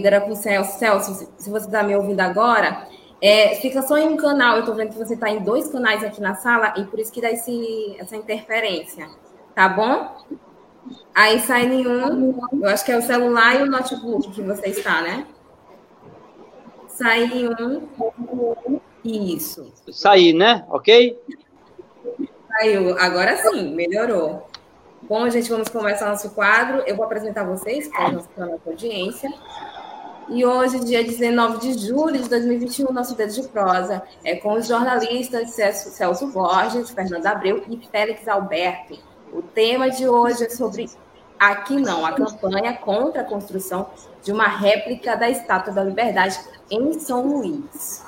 Era o ruído era com o Celso. Celso, se você está me ouvindo agora, é, fica só em um canal. Eu estou vendo que você está em dois canais aqui na sala e por isso que dá esse, essa interferência. Tá bom? Aí sai nenhum. Eu acho que é o celular e o notebook que você está, né? Sai um. Isso. Sair, né? Ok? Saiu. Agora sim, melhorou. Bom, gente, vamos começar nosso quadro. Eu vou apresentar vocês para a nossa audiência. E hoje, dia 19 de julho de 2021, nosso Dedo de Prosa é com os jornalistas Celso Borges, Fernando Abreu e Félix Alberto. O tema de hoje é sobre Aqui Não, a campanha contra a construção de uma réplica da Estátua da Liberdade em São Luís.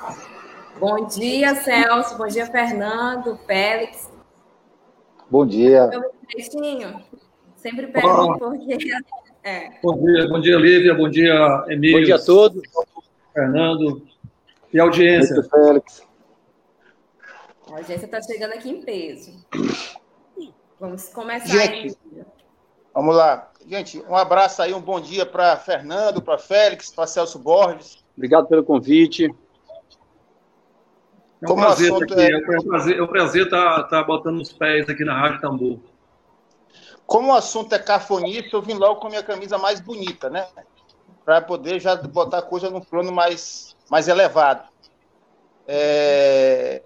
Bom dia, Celso. Bom dia, Fernando, Félix. Bom dia. Sempre pergunto porque. É. Bom dia, bom dia, Lívia. Bom dia, Emílio. Bom dia a todos. Fernando. E audiência. Muito Félix. A audiência está chegando aqui em peso. Vamos começar. Gente, aí. vamos lá. Gente, um abraço aí, um bom dia para Fernando, para Félix, para Celso Borges. Obrigado pelo convite. É um Como prazer assunto é... é um prazer, é um prazer estar tá, tá botando os pés aqui na Rádio Tambor. Como o assunto é cafonice, eu vim logo com a minha camisa mais bonita, né? Para poder já botar a coisa num plano mais, mais elevado. É...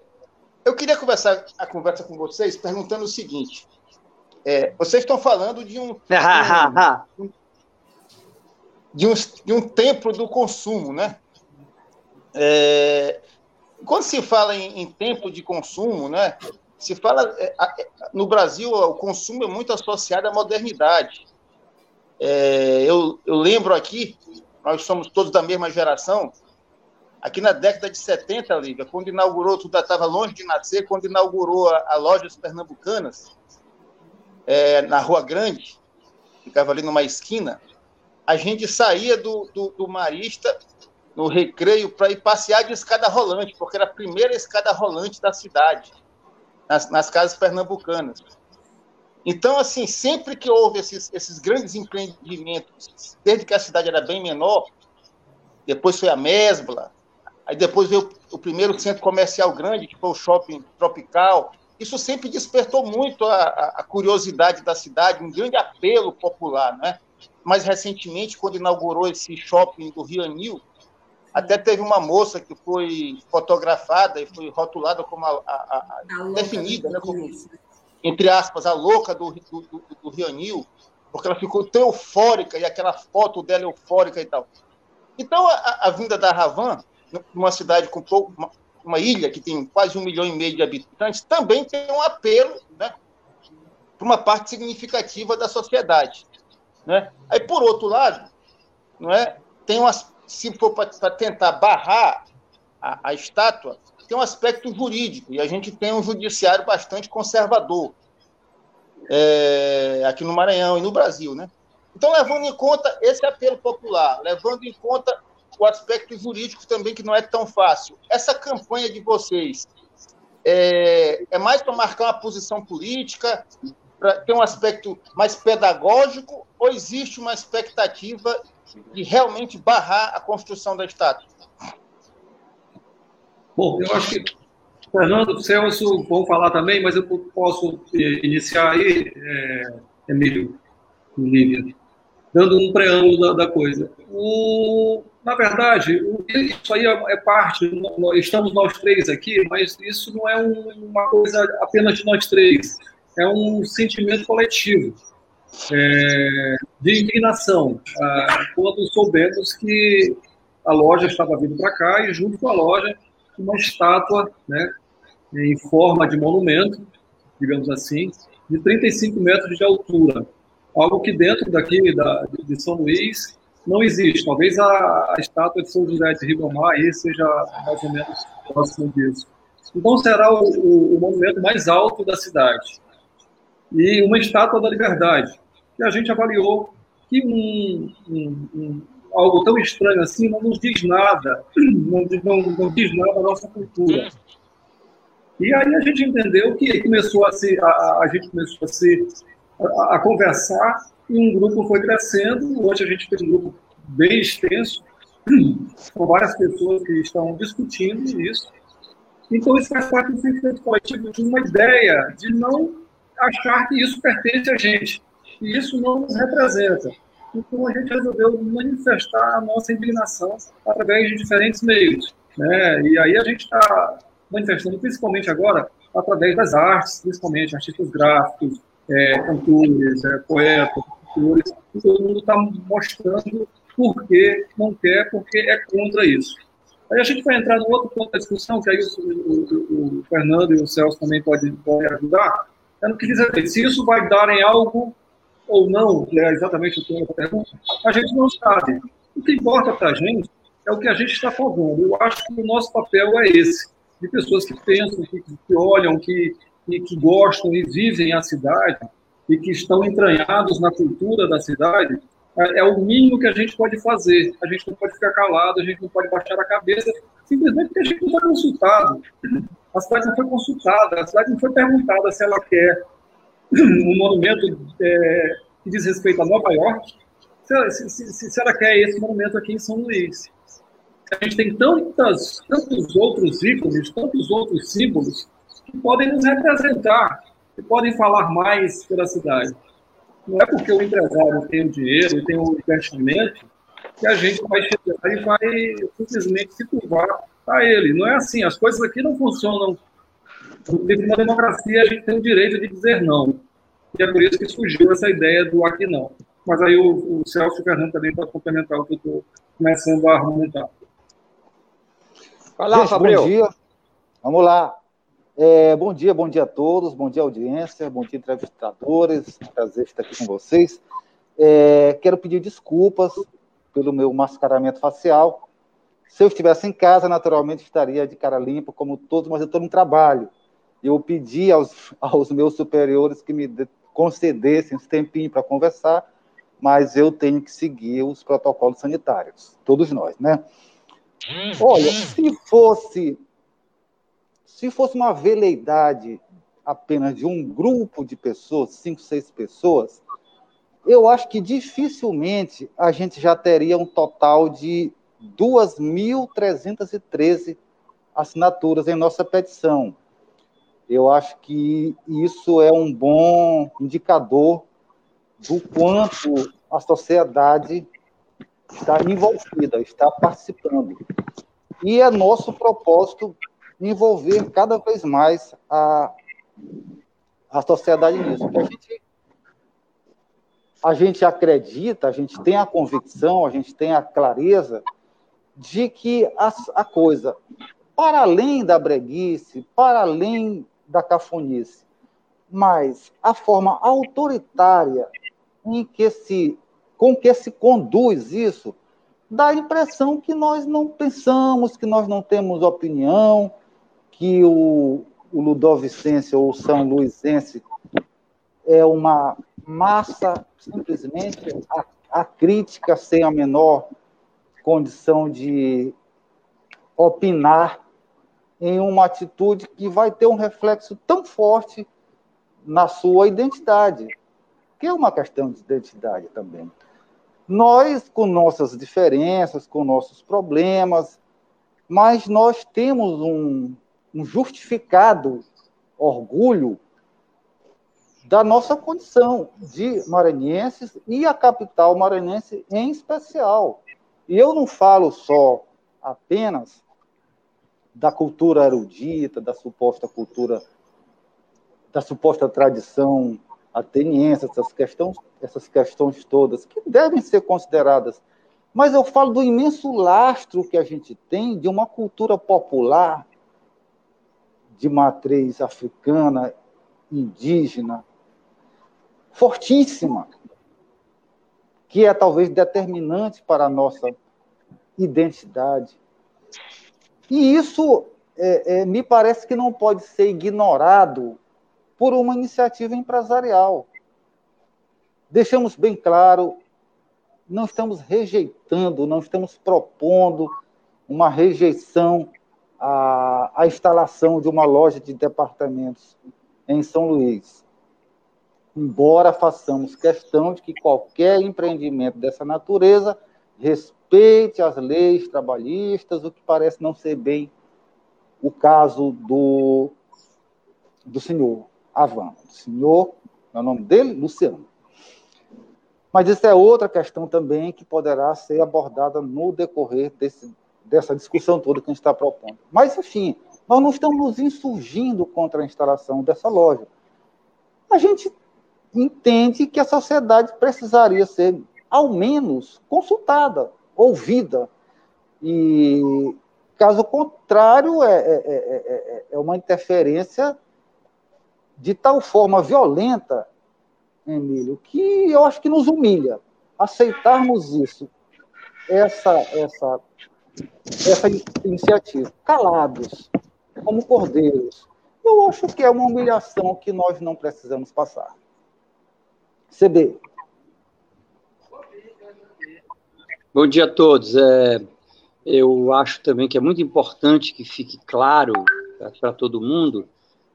Eu queria conversar a conversa com vocês perguntando o seguinte: é, vocês estão falando de um, de um, de um, de um templo do consumo, né? É, quando se fala em, em tempo de consumo, né, se fala é, no Brasil o consumo é muito associado à modernidade. É, eu, eu lembro aqui, nós somos todos da mesma geração, aqui na década de 70, Lívia, quando inaugurou, tu estava longe de nascer, quando inaugurou a, a Lojas Pernambucanas, é, na Rua Grande, ficava ali numa esquina, a gente saía do, do, do Marista no recreio para ir passear de escada rolante, porque era a primeira escada rolante da cidade, nas, nas casas pernambucanas. Então, assim, sempre que houve esses, esses grandes empreendimentos, desde que a cidade era bem menor, depois foi a Mesbla, aí depois veio o primeiro centro comercial grande, que foi o Shopping Tropical, isso sempre despertou muito a, a, curiosidade da cidade, um grande apelo popular, né? Mais recentemente, quando inaugurou esse shopping do Rio Anil, até teve uma moça que foi fotografada e foi rotulada como a, a, a, definida, né, como, entre aspas, a louca do, do, do, do Rio Anil, porque ela ficou tão eufórica e aquela foto dela eufórica e tal. Então, a, a vinda da Ravan, numa cidade com pouco, uma, uma, ilha que tem quase um milhão e meio de habitantes, também tem um apelo né, para uma parte significativa da sociedade. Né? Aí, por outro lado, não é, tem umas se for para tentar barrar a, a, estátua, tem um aspecto jurídico, e a gente tem um judiciário bastante conservador é, aqui no Maranhão e no Brasil. Né? Então, levando em conta esse apelo popular, levando em conta o aspecto jurídico também, que não é tão fácil, essa campanha de vocês é, é mais para marcar uma posição política, para ter um aspecto mais pedagógico, ou existe uma expectativa de realmente barrar a construção da estátua? Bom, eu acho que Fernando, Celso vão falar também, mas eu posso eh, iniciar aí, é, Emílio Lívia, dando um preâmbulo da, da coisa. O, na verdade, isso aí é, é parte, estamos nós três aqui, mas isso não é um, uma coisa apenas de nós três, é um sentimento coletivo é, de indignação ah, quando soubemos que a loja estava vindo para cá e junto com a loja uma estátua, né, em forma de monumento, digamos assim, de 35 metros de altura. algo que dentro daqui da, de São Luís não existe. Talvez a, a estátua de São José de Ribamar aí seja mais ou menos próximo disso. Então será o, o, o, monumento mais alto da cidade. E uma estátua da liberdade, que a gente avaliou que um, um, um, algo tão estranho assim não nos diz nada, não, não, não diz nada da nossa cultura. E aí a gente entendeu que começou a se, a, a gente começou a se a, a, conversar e um grupo foi crescendo. Hoje a gente tem um grupo bem extenso, com várias pessoas que estão discutindo isso. Então isso faz parte do sentimento coletivo de uma ideia de não achar que isso pertence a gente, e isso não nos representa. Então a gente resolveu manifestar a nossa indignação através de diferentes meios. Né? E aí a gente está manifestando principalmente agora através das artes, principalmente artistas gráficos, é, cantores, é, poetas, todo mundo está mostrando por que não quer, porque é contra isso. Aí a gente vai entrar no outro ponto da discussão, que aí o, o, o Fernando e o Celso também podem, podem ajudar, é no que diz a se isso vai dar em algo ou não, que é exatamente o tema da pergunta, a gente não sabe. O que importa para a gente é o que a gente está fazendo. Eu acho que o nosso papel é esse, de pessoas que pensam, que, que olham, que, que, que gostam e vivem a cidade e que estão entranhados na cultura da cidade, é, é o mínimo que a gente pode fazer. A gente não pode ficar calado, a gente não pode baixar a cabeça, simplesmente porque a gente não foi consultado. A cidade não foi consultada, a cidade não foi perguntada se ela quer um monumento é, que diz respeito a Nova York, se, se, se, se ela quer esse monumento aqui em São Luís a gente tem tantas, tantos outros ícones, tantos outros símbolos que podem nos representar, que podem falar mais pela cidade. Não é porque o empresário tem o dinheiro, tem o investimento, que a gente vai chegar e vai simplesmente se curvar a ele. Não é assim, as coisas aqui não funcionam. Na democracia, a gente tem o direito de dizer não. E é por isso que surgiu essa ideia do aqui não. Mas aí o, o Celso Fernando também para complementar o que eu estou começando a argumentar. Vai lá, Gente, Bom dia. Vamos lá. É, bom dia, bom dia a todos, bom dia audiência, bom dia entrevistadores, prazer estar aqui com vocês. É, quero pedir desculpas pelo meu mascaramento facial. Se eu estivesse em casa, naturalmente estaria de cara limpa, como todos, mas eu estou no trabalho. Eu pedi aos, aos meus superiores que me concedessem esse tempinho para conversar, mas eu tenho que seguir os protocolos sanitários, todos nós, né? Olha, se fosse se fosse uma veleidade apenas de um grupo de pessoas, cinco, seis pessoas, eu acho que dificilmente a gente já teria um total de 2.313 assinaturas em nossa petição. Eu acho que isso é um bom indicador do quanto a sociedade está envolvida, está participando. E é nosso propósito envolver cada vez mais a, a sociedade nisso. Porque a gente, a gente acredita, a gente tem a convicção, a gente tem a clareza de que a, a coisa, para além da breguice, para além da cafonice, mas a forma autoritária em que se com que se conduz isso, dá a impressão que nós não pensamos, que nós não temos opinião, que o, o Ludovicense ou o São Luisense é uma massa simplesmente a, a crítica sem a menor condição de opinar em uma atitude que vai ter um reflexo tão forte na sua identidade, que é uma questão de identidade também. Nós, com nossas diferenças, com nossos problemas, mas nós temos um, um justificado orgulho da nossa condição de maranhenses e a capital maranhense em especial. E eu não falo só apenas da cultura erudita, da suposta cultura, da suposta tradição ateniense, essas questões, essas questões todas, que devem ser consideradas. Mas eu falo do imenso lastro que a gente tem de uma cultura popular de matriz africana, indígena, fortíssima, que é talvez determinante para a nossa identidade. E isso é, é, me parece que não pode ser ignorado por uma iniciativa empresarial. Deixamos bem claro, não estamos rejeitando, não estamos propondo uma rejeição à, à instalação de uma loja de departamentos em São Luís. Embora façamos questão de que qualquer empreendimento dessa natureza respeite as leis trabalhistas, o que parece não ser bem o caso do, do senhor Avan. O senhor, é o nome dele? Luciano. Mas isso é outra questão também que poderá ser abordada no decorrer desse, dessa discussão toda que a gente está propondo. Mas, enfim, nós não estamos nos insurgindo contra a instalação dessa loja. A gente entende que a sociedade precisaria ser, ao menos, consultada, ouvida. E, caso contrário, é, é, é, é uma interferência de tal forma violenta, Emílio, que eu acho que nos humilha. Aceitarmos isso, essa, essa, essa iniciativa, calados, como cordeiros, eu acho que é uma humilhação que nós não precisamos passar. CB. Bom dia a todos. É, eu acho também que é muito importante que fique claro para todo mundo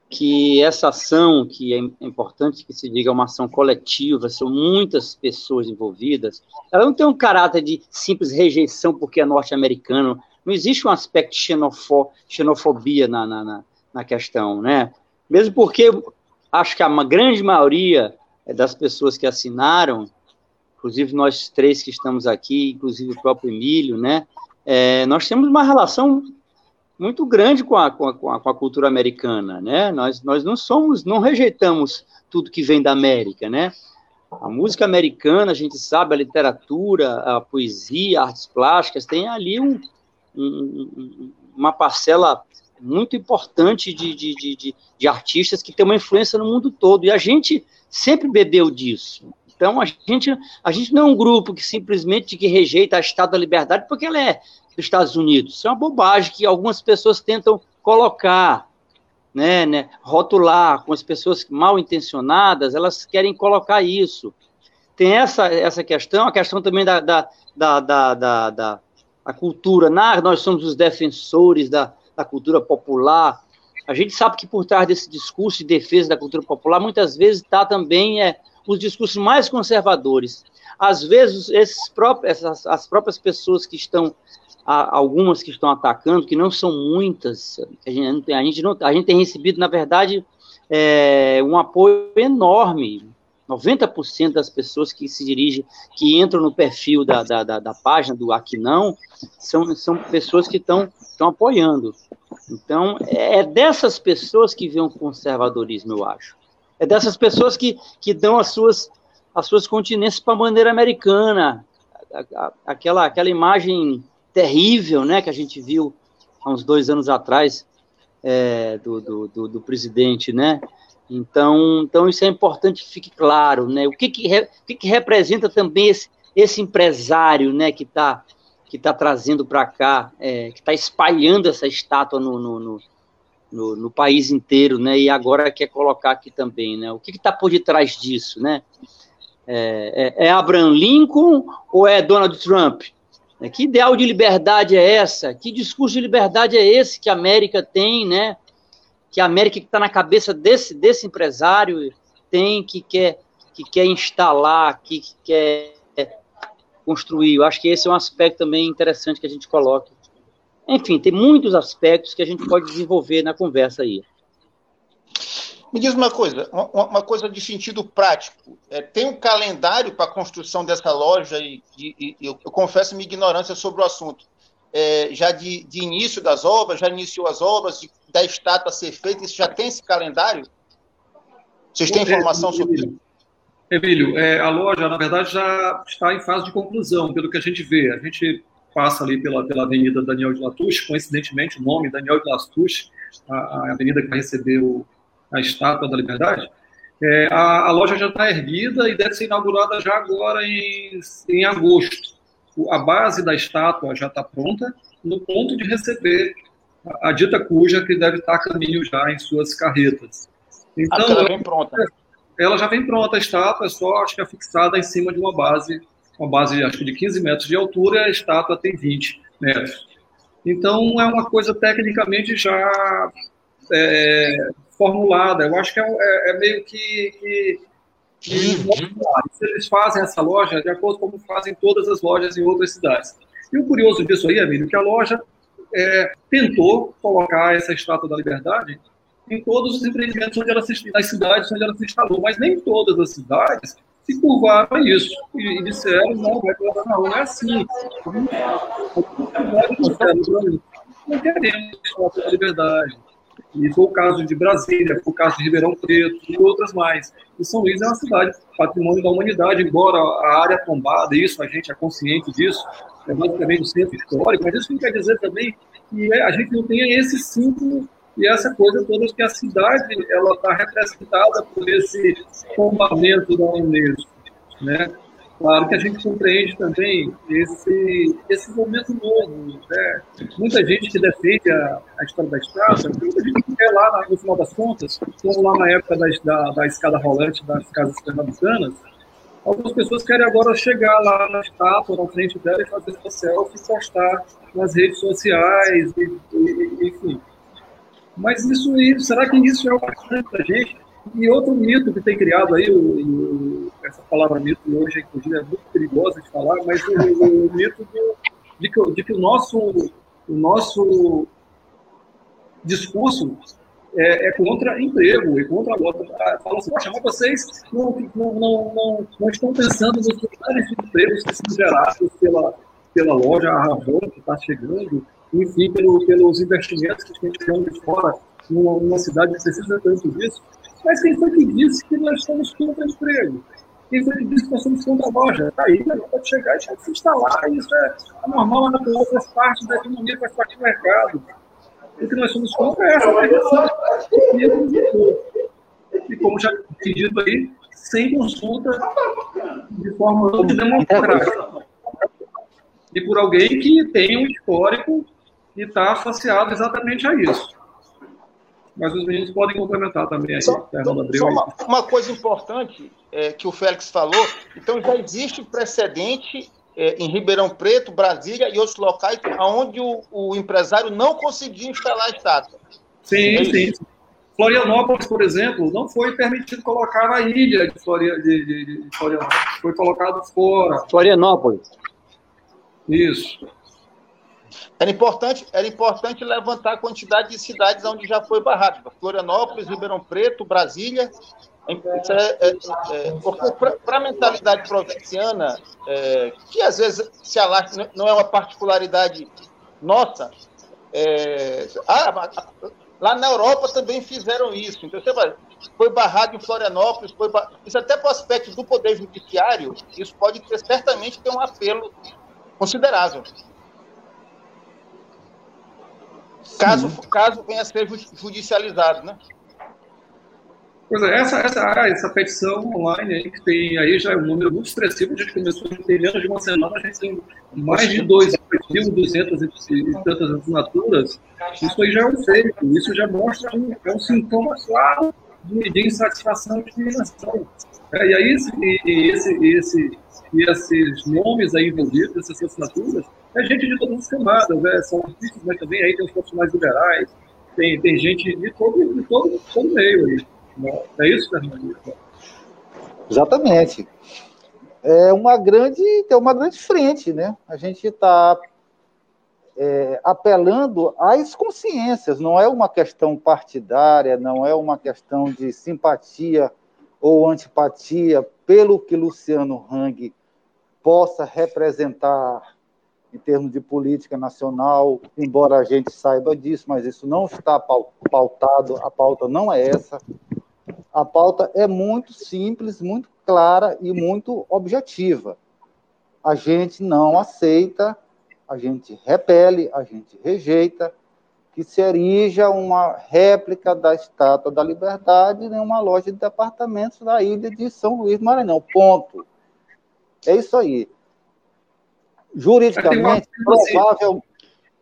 que essa ação, que é importante que se diga uma ação coletiva, são muitas pessoas envolvidas, ela não tem um caráter de simples rejeição porque é norte-americano, não existe um aspecto de xenofo, xenofobia na, na, na, questão, né? Mesmo porque acho que a grande maioria das pessoas que assinaram, inclusive nós três que estamos aqui, inclusive o próprio Emílio, né? É, nós temos uma relação muito grande com a, com a, com a, cultura americana, né? Nós, nós não somos, não rejeitamos tudo que vem da América, né? A música americana, a gente sabe, a literatura, a poesia, artes plásticas, tem ali um, um, uma parcela muito importante de, de, de, de, artistas que tem uma influência no mundo todo. E a gente sempre bebeu disso. Então, a gente, a gente não é um grupo que simplesmente que rejeita a Estado da Liberdade porque ela é dos Estados Unidos. Isso é uma bobagem que algumas pessoas tentam colocar, né, né, rotular com as pessoas mal intencionadas, elas querem colocar isso. Tem essa, essa questão, a questão também da, da, da, da, da, da cultura. Nós somos os defensores da, da cultura popular. A gente sabe que por trás desse discurso de defesa da cultura popular, muitas vezes está também é, os discursos mais conservadores. Às vezes, esses próprios, essas, as próprias pessoas que estão, algumas que estão atacando, que não são muitas, a gente, a gente, não, a gente tem recebido, na verdade, é, um apoio enorme 90% das pessoas que se dirigem, que entram no perfil da, da, da, da página do Aqui Não, são, são pessoas que estão apoiando. Então, é dessas pessoas que vem o conservadorismo, eu acho. É dessas pessoas que, que dão as suas, as suas continências para a bandeira americana. Aquela, aquela imagem terrível né, que a gente viu há uns dois anos atrás é, do, do, do, do presidente, né? Então, então isso é importante que fique claro, né? O que que, re, que, que representa também esse, esse empresário, né, que está que tá trazendo para cá, é, que está espalhando essa estátua no, no, no, no, no país inteiro, né? E agora quer colocar aqui também, né? O que está por detrás disso, né? É, é, é, Abraham Lincoln ou é Donald Trump? É, que ideal de liberdade é essa? Que discurso de liberdade é esse que a América tem, né? Que a América está na cabeça desse, desse empresário tem, que quer, que quer instalar, que, que quer construir. Eu acho que esse é um aspecto também interessante que a gente coloca. Enfim, tem muitos aspectos que a gente pode desenvolver na conversa aí. Me diz uma coisa, uma, uma coisa de sentido prático. É, tem um calendário para a construção dessa loja e, e, e eu, eu, confesso minha ignorância sobre o assunto. É, já de, de, início das obras, já iniciou as obras, de da estátua ser feita? Isso já tem esse calendário? Vocês têm informação sobre isso? Emílio, é, a loja, na verdade, já está em fase de conclusão, pelo que a gente vê. A gente passa ali pela, pela Avenida Daniel de Latouche, coincidentemente o nome Daniel de Latouche, a, a avenida que vai receber o, a Estátua da Liberdade, É, a, a, loja já está erguida e deve ser inaugurada já agora em, em agosto. A base da estátua já está pronta, no ponto de receber a, a dita cuja que deve estar a caminho já em suas carretas. Então, ela vem pronta. Ela já vem pronta, a estátua é só, acho que é fixada em cima de uma base, uma base acho que de 15 metros de altura, e a estátua tem 20 metros. Então, é uma coisa tecnicamente já é, formulada. Eu acho que é, é, é meio que, que, que eles fazem essa loja de acordo com como fazem todas as lojas em outras cidades. E o curioso disso aí, Emílio, que a loja é, tentou colocar essa estátua da liberdade em todos os empreendimentos onde ela se, nas cidades onde ela se instalou, mas nem todas as cidades se curvaram a isso e, e disseram não, vai colocar não, não é assim. Não queremos estátua da liberdade. E foi o caso de Brasília, foi o caso de Ribeirão Preto e outras mais. E São Luís é uma cidade patrimônio da humanidade, embora a área tombada, isso a gente é consciente disso, é basicamente um centro histórico, mas isso não quer dizer também que a gente não tenha esse símbolo e essa coisa toda que a cidade ela está representada por esse tombamento da Unesco, né? Claro que a gente compreende também esse, esse momento novo. Né? Muita gente que defende a, a história da estrada, muita gente que quer lá, no final das contas, como lá na época da, da, da escada rolante das casas pernambucanas, algumas pessoas querem agora chegar lá na estátua, na frente dela, e fazer sua selfie postar nas redes sociais, e, e, enfim. Mas isso, será que isso é o bastante para a gente? E outro mito que tem criado aí, o, o, essa palavra mito hoje, inclusive, é muito perigosa de falar, mas o, o mito de, que, de que o nosso, o nosso discurso é, é, contra emprego e contra a luta. Fala assim, poxa, mas vocês não, não, não, não, estão pensando nos de empregos que são gerados pela, pela loja Arravon, que está chegando, enfim, pelo, pelos investimentos que a gente tem de fora numa, numa cidade que precisa tanto disso. Mas quem foi que disse que nós estamos contra o emprego? Quem foi que disse que nós estamos contra a loja? Está aí, não pode chegar e se instalar. Isso é normal na outras partes da economia, faz parte do mercado. O que nós somos contra é essa redução E como já dito aí, sem consulta, de forma democrática. E por alguém que tem um histórico e está associado exatamente a isso mas os meninos podem complementar também aí, só. Só uma, uma, coisa importante é, que o Félix falou, então já existe precedente é, em Ribeirão Preto, Brasília e outros locais onde o, o empresário não conseguiu instalar a estátua. Sim, é sim. Florianópolis, por exemplo, não foi permitido colocar na ilha de, Floria, de, de, de Florianópolis, foi colocado fora. Florianópolis. Isso. Era importante, era importante levantar a quantidade de cidades onde já foi barrado. Florianópolis, Ribeirão Preto, Brasília. É, é, é, para a mentalidade provinciana, é, que às vezes se alastra, não é uma particularidade nossa, é, ah, lá na Europa também fizeram isso. Então, você foi barrado em Florianópolis, foi bar... isso até para o aspecto do poder judiciário, isso pode ter, certamente ter um apelo considerável. Caso, caso venha a ser judicializado, né? Pois é, essa, essa, essa petição online aí, que tem aí já é um número muito expressivo, a gente começou em menos de uma semana, a gente tem mais de 2.200 e tantas assinaturas, isso aí já é um feito, isso já mostra um, é um sintoma claro de, de insatisfação de dimensão. É, e aí, esse, e, esse, esse, e esses nomes aí envolvidos, essas assinaturas, é gente de todas as camadas, né? são artistas, mas também aí tem os profissionais liberais, tem, tem gente de todo, de todo, todo meio aí. Né? É isso, Fernando? Exatamente. É uma grande, é uma grande frente, né? A gente está é, apelando às consciências, não é uma questão partidária, não é uma questão de simpatia ou antipatia pelo que Luciano Hang possa representar em termos de política nacional, embora a gente saiba disso, mas isso não está pautado, a pauta não é essa. A pauta é muito simples, muito clara e muito objetiva. A gente não aceita, a gente repele, a gente rejeita que se erija uma réplica da Estátua da Liberdade em uma loja de departamentos da ilha de São Luís do Maranhão. Ponto. É isso aí. Juridicamente, provável.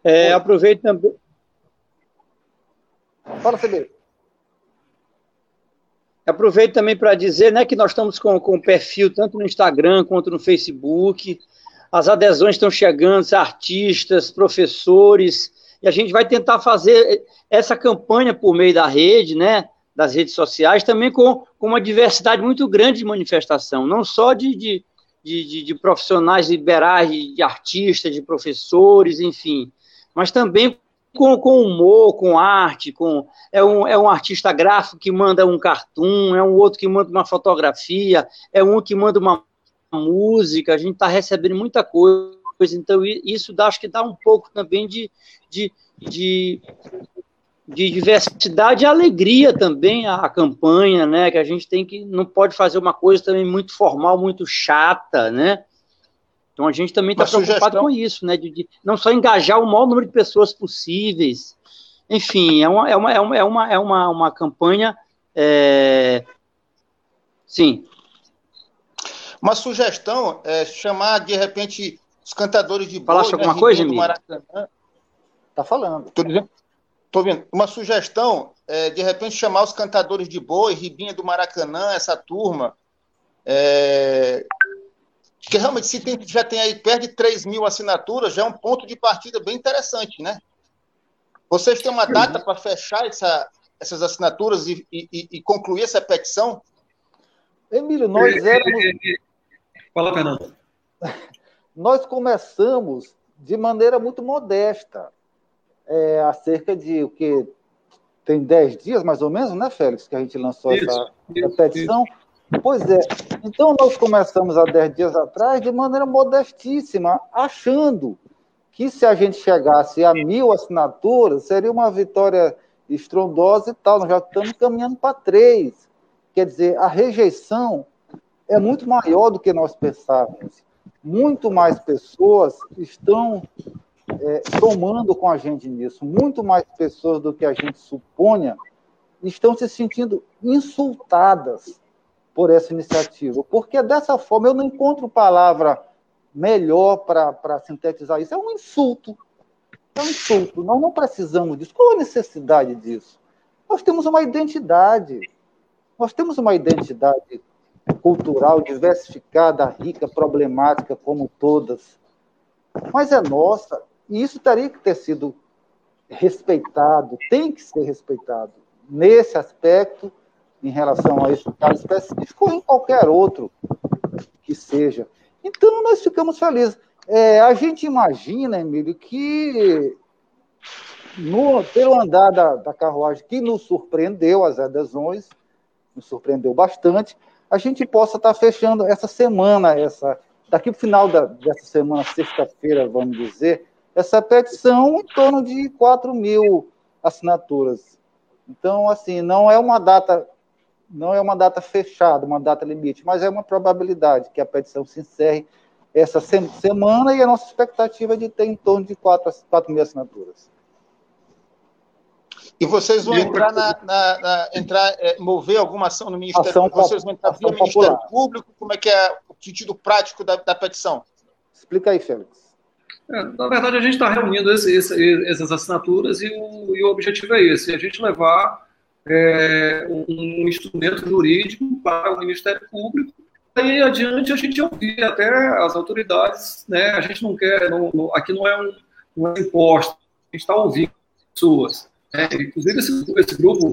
É, aproveito também. Fala, CB. Aproveito também para dizer né, que nós estamos com, com perfil tanto no Instagram quanto no Facebook. As adesões estão chegando, artistas, professores, e a gente vai tentar fazer essa campanha por meio da rede, né, das redes sociais, também com, com uma diversidade muito grande de manifestação, não só de, de, de, de profissionais liberais, de, de, artistas, de professores, enfim, mas também com, com humor, com arte, com é um, é um artista gráfico que manda um cartoon, é um outro que manda uma fotografia, é um que manda uma música, a gente está recebendo muita coisa coisa. Então, isso dá, acho que dá um pouco também de, de, de, de diversidade e alegria também à, campanha, né? Que a gente tem que não pode fazer uma coisa também muito formal, muito chata, né? Então a gente também está preocupado sugestão... com isso, né? De, de, não só engajar o maior número de pessoas possíveis. Enfim, é uma, é uma, é uma, é uma, é uma, uma campanha. É... Sim. Uma sugestão é chamar, de repente, os cantadores de boi, Falaste né, alguma coisa, do Maracanã. Tá falando. Tô dizendo, tô vendo. Uma sugestão, é, de repente, chamar os cantadores de boi, Ribinha do Maracanã, essa turma, é, que realmente se tem, já tem aí perto de 3 mil assinaturas, já é um ponto de partida bem interessante, né? Vocês têm uma data para fechar essa, essas assinaturas e, e, e, concluir essa petição? Emílio, nós éramos. Fala, Fernando. Nós começamos de maneira muito modesta, é, há cerca de o que tem dez dias mais ou menos, né, Félix, que a gente lançou isso, essa, isso, petição. Isso. Pois é. Então nós começamos há dez dias atrás de maneira modestíssima, achando que se a gente chegasse a mil assinaturas seria uma vitória estrondosa e tal. Nós já estamos caminhando para três. Quer dizer, a rejeição é muito maior do que nós pensávamos muito mais pessoas estão é, tomando com a gente nisso, muito mais pessoas do que a gente suponha estão se sentindo insultadas por essa iniciativa, porque dessa forma eu não encontro palavra melhor para sintetizar isso. É um insulto. É um insulto. Nós não precisamos disso. Qual a necessidade disso? Nós temos uma identidade. Nós temos uma identidade cultural diversificada, rica, problemática como todas, mas é nossa, e isso teria que ter sido respeitado, tem que ser respeitado nesse aspecto, em relação a esse caso específico, ou em qualquer outro que seja. Então, nós ficamos felizes. É, a gente imagina, Emílio, que no, pelo andar da, da carruagem, que nos surpreendeu, as adesões, nos surpreendeu bastante, a gente possa estar fechando essa semana, essa daqui para o final da, dessa semana, sexta-feira, vamos dizer, essa petição em torno de 4 mil assinaturas. Então, assim, não é uma data, não é uma data fechada, uma data limite, mas é uma probabilidade que a petição se encerre essa semana e a nossa expectativa é de ter em torno de 4, 4 mil assinaturas. E vocês vão entrar na, na, na entrar, é, mover alguma ação no Ministério ação Vocês vão entrar via Ministério Público? Como é que é o sentido prático da, da petição? Explica aí, Félix. É, na verdade, a gente está reunindo esse, esse, essas assinaturas e o, e o, objetivo é esse: a gente levar é, um instrumento jurídico para o Ministério Público. Aí adiante a gente ouvir até as autoridades, né? A gente não quer, não, não, aqui não é um, não é imposto, a gente está ouvindo pessoas. É, inclusive, esse, esse grupo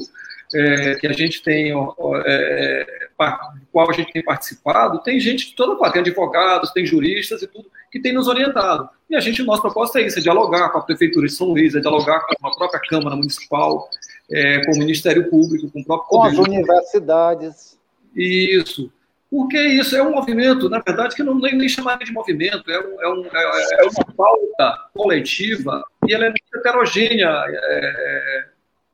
é, que a gente tem, ó, é, do qual a gente tem participado, tem gente de toda parte, tem advogados, tem juristas e tudo, que tem nos orientado. E a gente, nossa proposta é isso, é dialogar com a Prefeitura de São Luís, é dialogar com a própria Câmara Municipal, é, com o Ministério Público, com o próprio Com as universidades. Isso. Porque isso é um movimento, na verdade, que não nem, nem chamaria de movimento, é, um, é, um, é, é uma pauta coletiva e ela é muito heterogênea, é,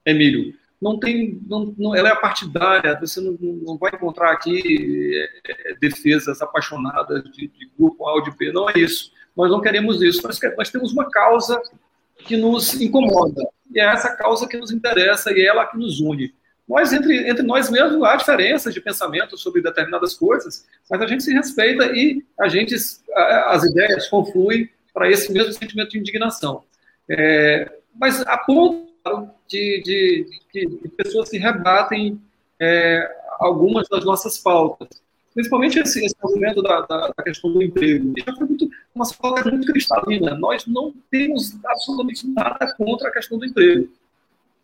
é, Emílio. Não tem, não, não, ela é partidária, você não, não vai encontrar aqui é, defesas apaixonadas de, de grupo A ou de B, não é isso. Nós não queremos isso, nós, nós temos uma causa que nos incomoda. E é essa causa que nos interessa e é ela que nos une. Nós, entre, entre nós mesmos, há diferenças de pensamento sobre determinadas coisas, mas a gente se respeita e a gente, as ideias confluem para esse mesmo sentimento de indignação. É, mas a ponto de, de, de, de pessoas se rebatem é, algumas das nossas pautas. Principalmente esse, esse movimento da, da, da, questão do emprego. Já foi muito, uma é muito cristalina. Nós não temos absolutamente nada contra a questão do emprego.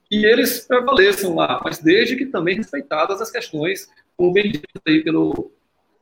E eles prevaleçam lá, mas desde que também respeitadas as questões, como bem dito aí pelo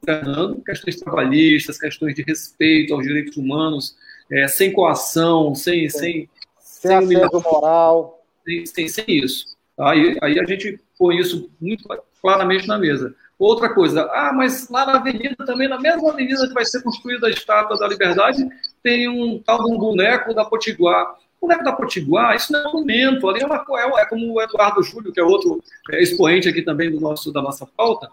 Fernando, questões trabalhistas, questões de respeito aos direitos humanos, é, sem coação, sem, sem, sem, sem moral. Sem, sem isso. Aí, aí a gente põe isso muito claramente na mesa. Outra coisa, ah, mas lá na avenida também, na mesma avenida que vai ser construída a Estátua da Liberdade, tem um tal de um boneco da Potiguar. O boneco da Potiguar, isso não é um monumento, ali é, uma, é, é como o Eduardo Júlio, que é outro é, expoente aqui também do nosso, da nossa pauta,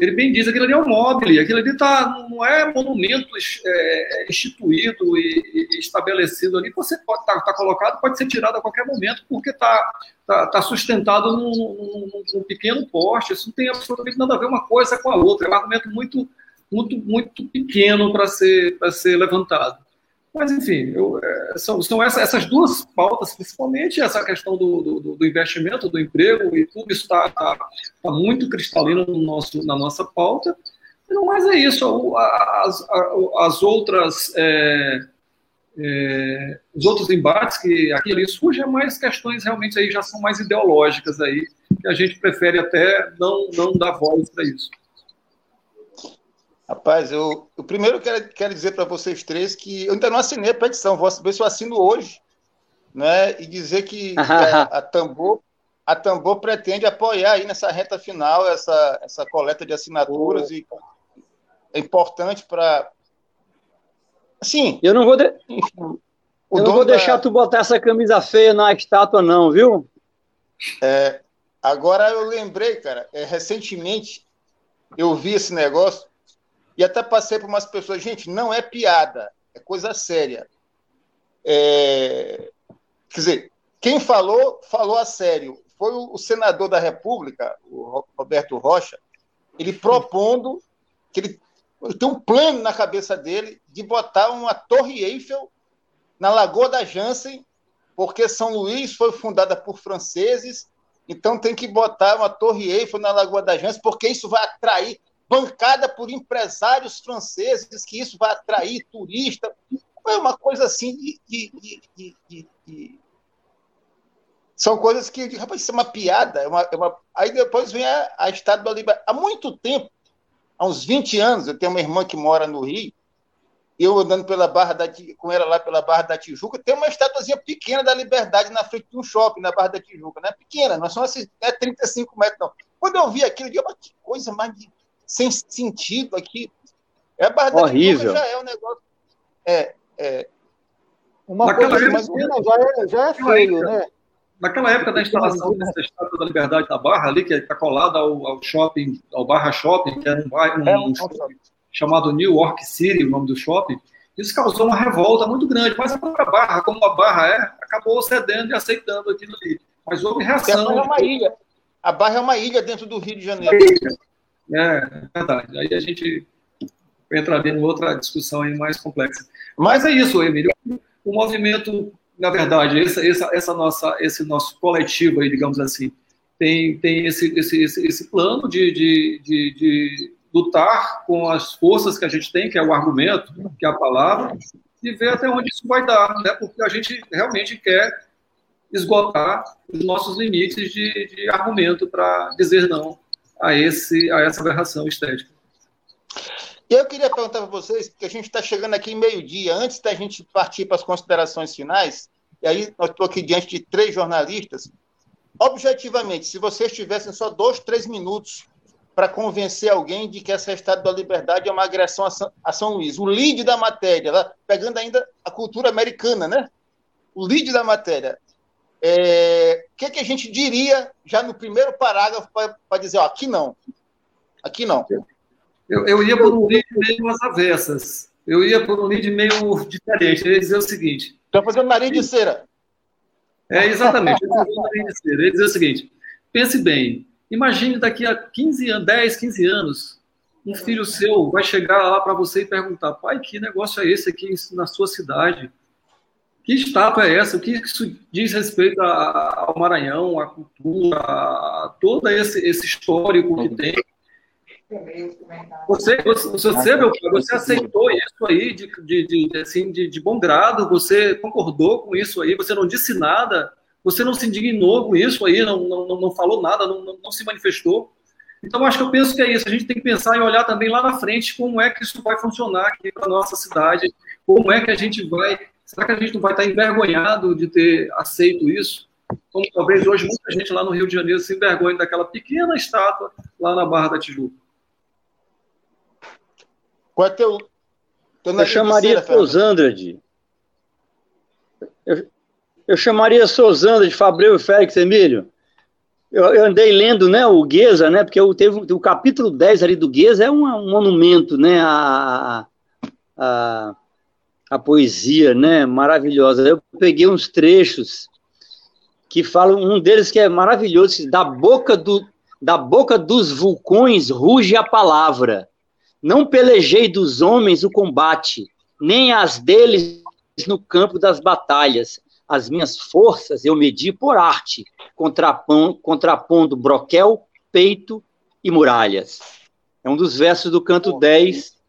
ele bem diz, aquilo ali é um móvel, aquilo ali tá, não é monumento é, instituído e, e, estabelecido ali, você pode estar tá, tá colocado, pode ser tirado a qualquer momento, porque está tá, tá sustentado num, num, num, pequeno poste, isso não tem absolutamente nada a ver uma coisa com a outra, é um argumento muito, muito, muito pequeno para ser, ser levantado. Mas, enfim, eu, é, são, são essa, essas duas pautas, principalmente essa questão do, do, do investimento, do emprego, e tudo isso está tá, tá muito cristalino no nosso, na nossa pauta. Mais é isso, as, as outras. É, é, os outros embates que aqui ali surgem, mais questões realmente aí já são mais ideológicas aí, que a gente prefere até não, não dar voz para isso. Rapaz, eu, eu primeiro quero, quero dizer para vocês três que eu ainda não assinei a petição, vou ver se eu assino hoje, né? E dizer que, a, a, Tambor, a Tambor pretende apoiar aí nessa reta final essa, essa coleta de assinaturas oh. e é importante para. Assim. Eu não vou, de... eu não vou deixar da... tu botar essa camisa feia na estátua, não, viu? É, agora eu lembrei, cara, é, recentemente eu vi esse negócio e até passei para umas pessoas, gente, não é piada, é coisa séria. É... Quer dizer, quem falou, falou a sério. Foi o, senador da República, o Roberto Rocha, ele propondo que ele, ele tem um plano na cabeça dele de botar uma Torre Eiffel na Lagoa da Jansen, porque São Luís foi fundada por franceses, então tem que botar uma Torre Eiffel na Lagoa da Jansen, porque isso vai atrair bancada por empresários franceses, que isso vai atrair turista. É uma coisa assim de, de, de, de são coisas que, rapaz, isso é uma piada. É uma, é uma... Aí depois vem a, a Estado da Liberdade. Há muito tempo, há uns 20 anos, eu tenho uma irmã que mora no Rio, eu andando pela Barra da com ela lá pela Barra da Tijuca, tem uma estatuazinha pequena da Liberdade na frente de um shopping na Barra da Tijuca, né? Pequena, não são assim, não é 35 metros, não. Quando eu vi aquilo, eu digo, que coisa mais sem sentido aqui. É a barra Horrível. já é um negócio. É, é, uma Naquela coisa, época, já, é, já é feio, época, né? Naquela época da instalação dessa estátua da Liberdade da Barra, ali, que está colada ao, ao, shopping, ao Barra Shopping, que era um, um, é um, shopping chamado New York City, o nome do shopping, isso causou uma revolta muito grande. Mas a própria Barra, como a Barra é, acabou cedendo e aceitando aquilo ali. Mas houve reação. A Barra é uma ilha. A Barra é uma ilha dentro do Rio de Janeiro. É, verdade. Aí a gente entraria em outra discussão aí mais complexa. Mas é isso, Emílio. O movimento, na verdade, essa, essa, essa nossa, esse nosso coletivo aí, digamos assim, tem, tem esse, esse, esse, esse plano de, de, de, de lutar com as forças que a gente tem, que é o argumento, que é a palavra, e ver até onde isso vai dar, né? porque a gente realmente quer esgotar os nossos limites de, de argumento para dizer não a, esse, a essa aberração estética. Eu queria perguntar para vocês, porque a gente está chegando aqui meio-dia, antes da gente partir para as considerações finais, e aí eu estou aqui diante de três jornalistas. Objetivamente, se vocês tivessem só dois, três minutos para convencer alguém de que essa Estado da Liberdade é uma agressão a São Luís, o lead da matéria, lá, pegando ainda a cultura americana, né? O lead da matéria. É, o que, que, a gente diria já no primeiro parágrafo para dizer, ó, aqui não, aqui não. Eu, eu ia por um lead meio às avessas. Eu ia por um lead meio diferente. Eu ia dizer o seguinte. Estou fazendo nariz de cera. É, exatamente. Ele diz o seguinte: pense bem, imagine daqui a 15 anos, 10, 15 anos, um filho seu vai chegar lá para você e perguntar: pai, que negócio é esse aqui na sua cidade? Que estátua é essa? O que isso diz respeito ao Maranhão, à cultura, a todo esse, esse histórico que tem? Você, você, você, meu você aceitou isso aí de, de, de, assim, de, de bom grado, você concordou com isso aí, você não disse nada, você não se indignou com isso aí, não, não, não falou nada, não, não, não se manifestou. Então, acho que eu penso que é isso. A gente tem que pensar e olhar também lá na frente como é que isso vai funcionar aqui para nossa cidade, como é que a gente vai Será que a gente não vai estar envergonhado de ter aceito isso? Como talvez hoje muita gente lá no Rio de Janeiro se envergonhe daquela pequena estátua lá na Barra da Tijuca. Qual é teu, teu Eu chamaria Sousandrade. Eu, eu chamaria Sousandrade, Fabreu e Félix Emílio. Eu, eu, andei lendo né, o Gueza, né, porque eu teve, o capítulo 10 ali do Gueza é um, um monumento né, a, a, a poesia, né? Maravilhosa. Eu peguei uns trechos que falam, um deles que é maravilhoso, da boca do da boca dos vulcões ruge a palavra. Não pelejei dos homens o combate, nem as deles no campo das batalhas. As minhas forças eu medi por arte, contrapondo, contrapondo broquel, peito e muralhas. É um dos versos do canto 10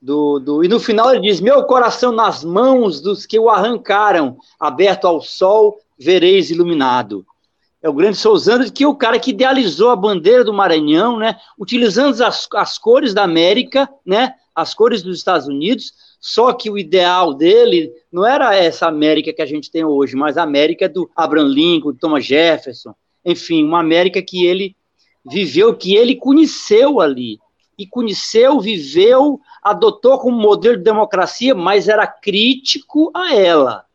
do, do, e no final ele diz: Meu coração nas mãos dos que o arrancaram, aberto ao sol, vereis iluminado. É o grande Sousandro, que é o cara que idealizou a bandeira do Maranhão, né, utilizando as, as cores da América, né, as cores dos Estados Unidos, só que o ideal dele não era essa América que a gente tem hoje, mas a América do Abraham Lincoln, do Thomas Jefferson, enfim, uma América que ele viveu, que ele conheceu ali e conheceu, viveu, adotou como modelo de democracia, mas era crítico a ela.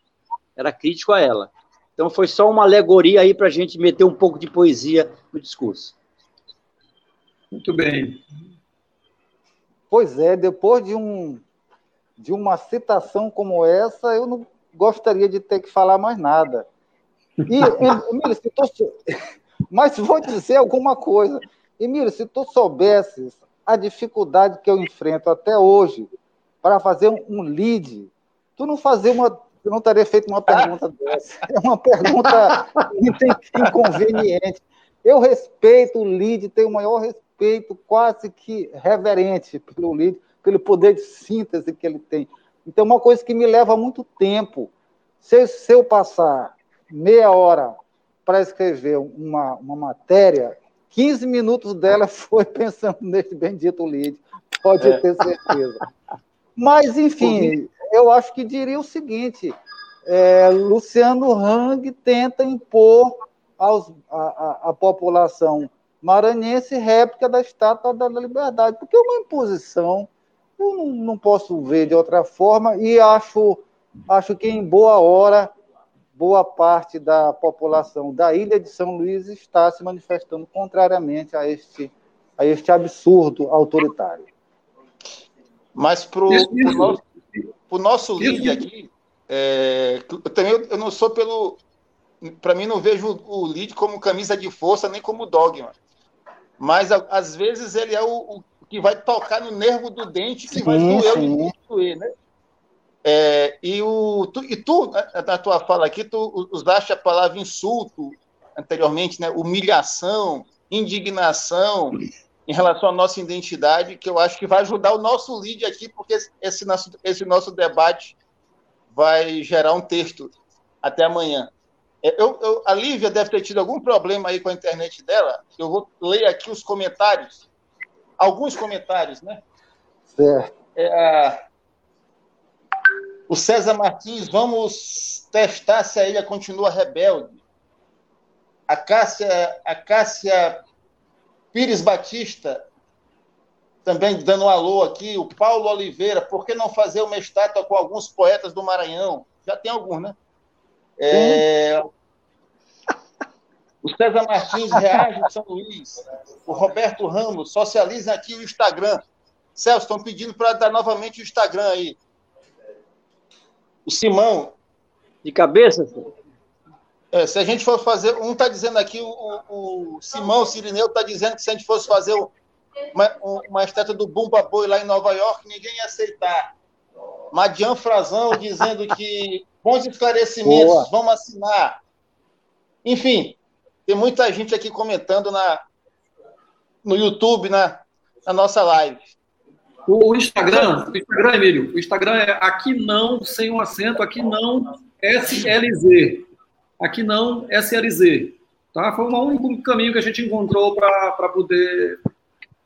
Era crítico a ela. Então foi só uma alegoria aí para a gente meter um pouco de poesia no discurso. Muito bem. Pois é, depois de, um, de uma citação como essa, eu não gostaria de ter que falar mais nada. E, Emílio, se tu... mas vou dizer alguma coisa. Emílio, se tu soubesses a dificuldade que eu enfrento até hoje para fazer um, lead. Tu não fazer uma. Tu não teria feito uma pergunta dessa. É uma pergunta inconveniente. Eu respeito o lead, tenho o maior respeito, quase que reverente pelo lead, pelo poder de síntese que ele tem. Então, uma coisa que me leva muito tempo. Se, se eu passar meia hora para escrever uma, uma matéria, 15 minutos dela foi pensando nesse bendito lead, pode é. ter certeza. Mas, enfim, eu acho que diria o seguinte: é, Luciano Hang tenta impor aos, a, a, população maranhense réplica da Estátua da Liberdade, porque é uma imposição, eu não, não posso ver de outra forma, e acho, acho que em boa hora boa parte da população da ilha de São Luís está se manifestando contrariamente a este, a este absurdo autoritário. Mas para o nosso, nosso líder aqui, é, eu também eu não sou pelo. Para mim, não vejo o, lead como camisa de força nem como dogma. Mas às vezes ele é o, o que vai tocar no nervo do dente que sim, vai doer, sim. doer, né? É, e, o, tu, e tu, na tua fala aqui, tu usaste a palavra insulto anteriormente, né? humilhação, indignação em relação à nossa identidade, que eu acho que vai ajudar o nosso lead aqui, porque esse nosso, esse nosso debate vai gerar um texto até amanhã. É, eu, eu, a Lívia deve ter tido algum problema aí com a internet dela. Eu vou ler aqui os comentários, alguns comentários, né? Certo. É, o César Martins, vamos testar se a ilha continua rebelde. A Cássia, a Cássia Pires Batista, também dando um alô aqui. O Paulo Oliveira, por que não fazer uma estátua com alguns poetas do Maranhão? Já tem alguns, né? É... O César Martins reage em São Luís. O Roberto Ramos, socializa aqui o Instagram. Celso, estão pedindo para dar novamente o Instagram aí. O Simão. De cabeça? É, se a gente for fazer, um está dizendo aqui, o, o Simão Sirineu está dizendo que se a gente fosse fazer uma, uma estátua do Bumba Boi lá em Nova York, ninguém ia aceitar. Madian Frazão dizendo que bons esclarecimentos, Boa. vamos assinar. Enfim, tem muita gente aqui comentando na, no YouTube, na, na nossa live. O Instagram, o Instagram, Emílio, o Instagram é aqui não, sem um acento, aqui não SLZ. Aqui não SLZ. Tá? Foi o único caminho que a gente encontrou para poder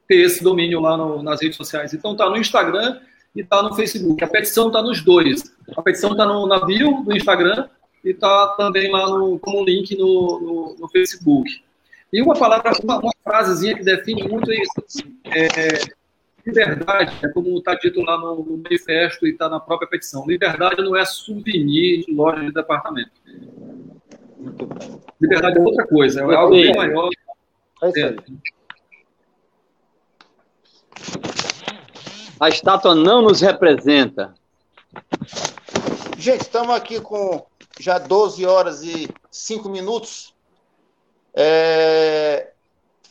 ter esse domínio lá no, nas redes sociais. Então tá no Instagram e tá no Facebook. A petição tá nos dois. A petição tá no, na bio do Instagram e tá também lá no, como link no, no, no Facebook. E uma palavra, uma, uma frasezinha que define muito isso. É, Liberdade, é como está dito lá no, manifesto e está na própria petição. Liberdade não é souvenir de loja de departamento. Liberdade é outra coisa, é algo bem maior. É isso aí. A estátua não nos representa. Gente, estamos aqui com já 12 horas e 5 minutos. É...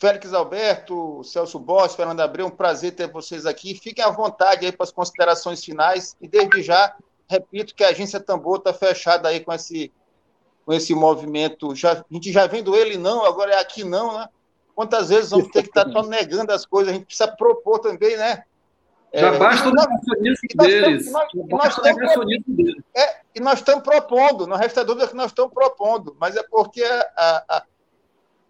Félix Alberto, Celso Borges, Fernando Abreu, um prazer ter vocês aqui. Fiquem à vontade aí para as considerações finais e desde já repito que a agência Tambor está fechada aí com esse, com esse movimento. Já, a gente já vendo ele não, agora é aqui não, né? Quantas vezes vamos ter que estar tá negando as coisas? A gente precisa propor também, né? Já é, basta o negacionismo deles. Nós, nós, nós É, e nós estamos propondo, não resta dúvida que nós estamos propondo, mas é porque a, a,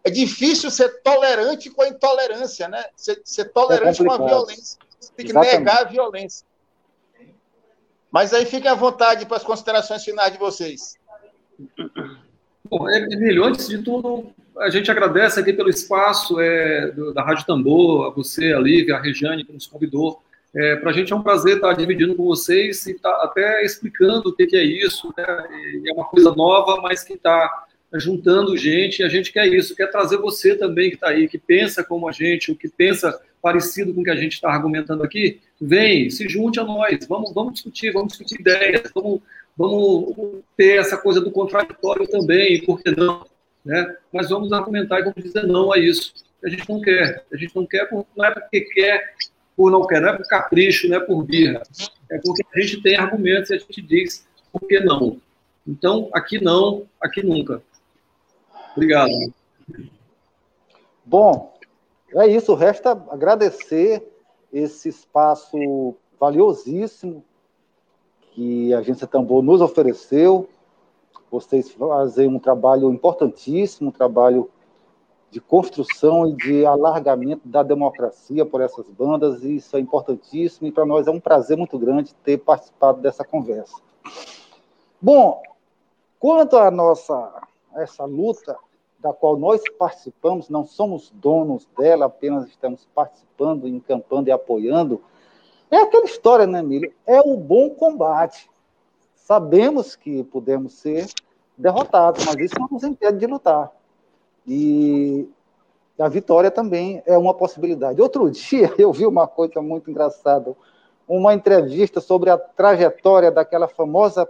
é difícil ser tolerante com a intolerância, né? Ser, ser tolerante é com a violência. Você tem que Exatamente. negar a violência. Mas aí fiquem à vontade para as considerações finais de vocês. Bom, Emílio, antes de tudo, a gente agradece aqui pelo espaço é, do, da Rádio Tambor, a você, a Lívia, a Regiane, que nos convidou. É, para a gente é um prazer estar dividindo com vocês e estar tá até explicando o que, que é isso. Né? É uma coisa nova, mas que está juntando gente, e a gente quer isso, quer trazer você também que está aí, que pensa como a gente, o que pensa parecido com o que a gente está argumentando aqui, vem, se junte a nós, vamos, vamos discutir, vamos discutir ideias, vamos, vamos ter essa coisa do contraditório também, por que não? Né? Mas vamos argumentar e vamos dizer não a isso. A gente não quer, a gente não quer, não é porque quer por não quer, não é por capricho, não é por birra, é porque a gente tem argumentos e a gente diz por que não. Então, aqui não, aqui nunca. Obrigado. Bom, é isso. Resta agradecer esse espaço valiosíssimo que a Agência Tambor nos ofereceu. Vocês fazem um trabalho importantíssimo, um trabalho de construção e de alargamento da democracia por essas bandas, e isso é importantíssimo, e para nós é um prazer muito grande ter participado dessa conversa. Bom, quanto à nossa essa luta da qual nós participamos, não somos donos dela, apenas estamos participando, encampando e apoiando, é aquela história, né, Emílio? É o bom combate. Sabemos que podemos ser derrotados, mas isso não nos impede de lutar. E a vitória também é uma possibilidade. Outro dia eu vi uma coisa muito engraçada, uma entrevista sobre a trajetória daquela famosa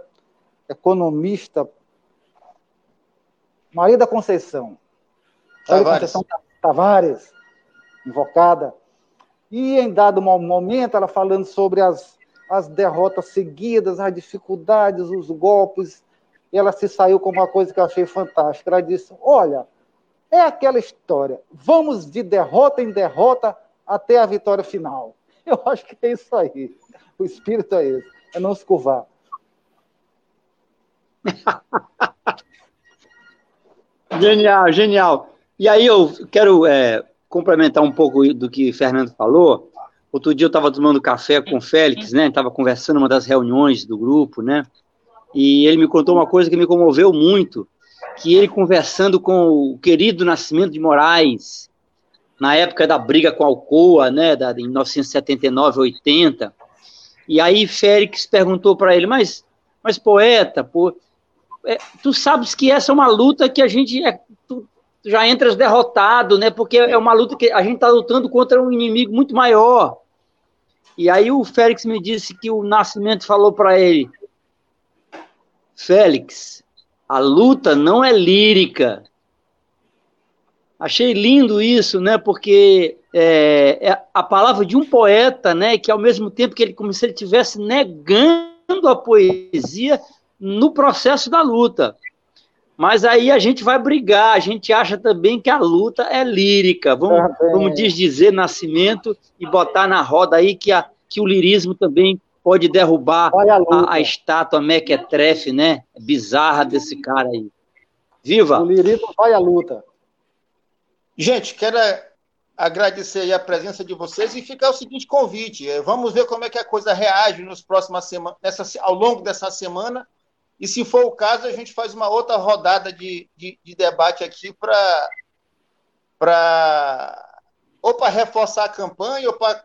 economista Maria da Conceição. Maria Tavares. Conceição Tavares, invocada. E em dado momento, ela falando sobre as, as derrotas seguidas, as dificuldades, os golpes, ela se saiu com uma coisa que eu achei fantástica. Ela disse: Olha, é aquela história, vamos de derrota em derrota até a vitória final. Eu acho que é isso aí. O espírito é esse, é não se curvar. Genial, genial. E aí eu quero é, complementar um pouco do que o Fernando falou. Outro dia eu estava tomando café com o Félix, né? Estava conversando numa das reuniões do grupo, né? E ele me contou uma coisa que me comoveu muito, que ele conversando com o querido Nascimento de Moraes, na época da briga com a Alcoa, né, da, em 1979, 80. E aí Félix perguntou para ele, mas, mas poeta, pô, é, tu sabes que essa é uma luta que a gente é, tu, já entras derrotado, né? Porque é uma luta que a gente está lutando contra um inimigo muito maior. E aí o Félix me disse que o Nascimento falou para ele: Félix, A luta não é lírica. Achei lindo isso, né? Porque é, é, a palavra de um poeta, né? Que ao mesmo tempo que ele como se ele estivesse negando a poesia no processo da luta. Mas aí a gente vai brigar, a gente acha também que a luta é lírica. Vamos, vamos dizer Nascimento e botar na roda aí que, a, que o lirismo também pode derrubar a, a, a, estátua mequetrefe, né? Bizarra desse cara aí. Viva! O lirismo vai à luta. Gente, quero agradecer a presença de vocês e ficar o seguinte convite. Vamos ver como é que a coisa reage nos próximas semanas, ao longo dessa semana. E se for o caso, a gente faz uma outra rodada de, de, de debate aqui para para ou para reforçar a campanha, ou para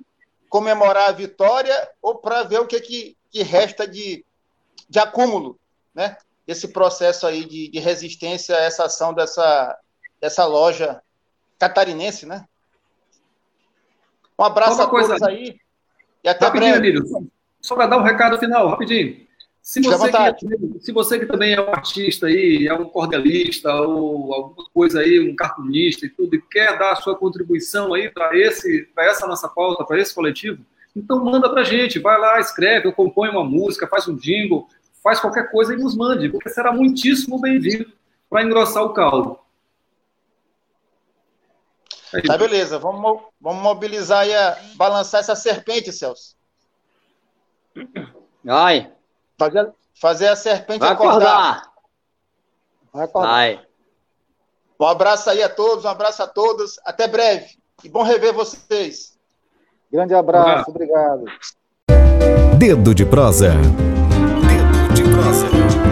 comemorar a vitória, ou para ver o que, que, que resta de, de acúmulo, né? Esse processo aí de, de resistência a essa ação dessa, dessa loja catarinense, né? Um abraço a coisa... todos aí e até rapidinho, breve. Só para dar um recado final, rapidinho. Se você, que, se você que também é um artista aí, é um cordelista ou alguma coisa aí, um cartunista e tudo, e quer dar a sua contribuição aí para esse, para essa nossa pauta, para esse coletivo, então manda para a gente, vai lá, escreve, ou compõe uma música, faz um jingle, faz qualquer coisa e nos mande, porque será muitíssimo bem-vindo para engrossar o caldo. É tá, beleza. Vamos, vamos mobilizar e balançar essa serpente, Celso. Vai. Fazer, fazer a serpente Vai acordar. acordar. Vai acordar. Vai. Um abraço aí a todos, um abraço a todas. Até breve. E bom rever vocês. Grande abraço, obrigado. Dedo de prosa. Dedo de prosa.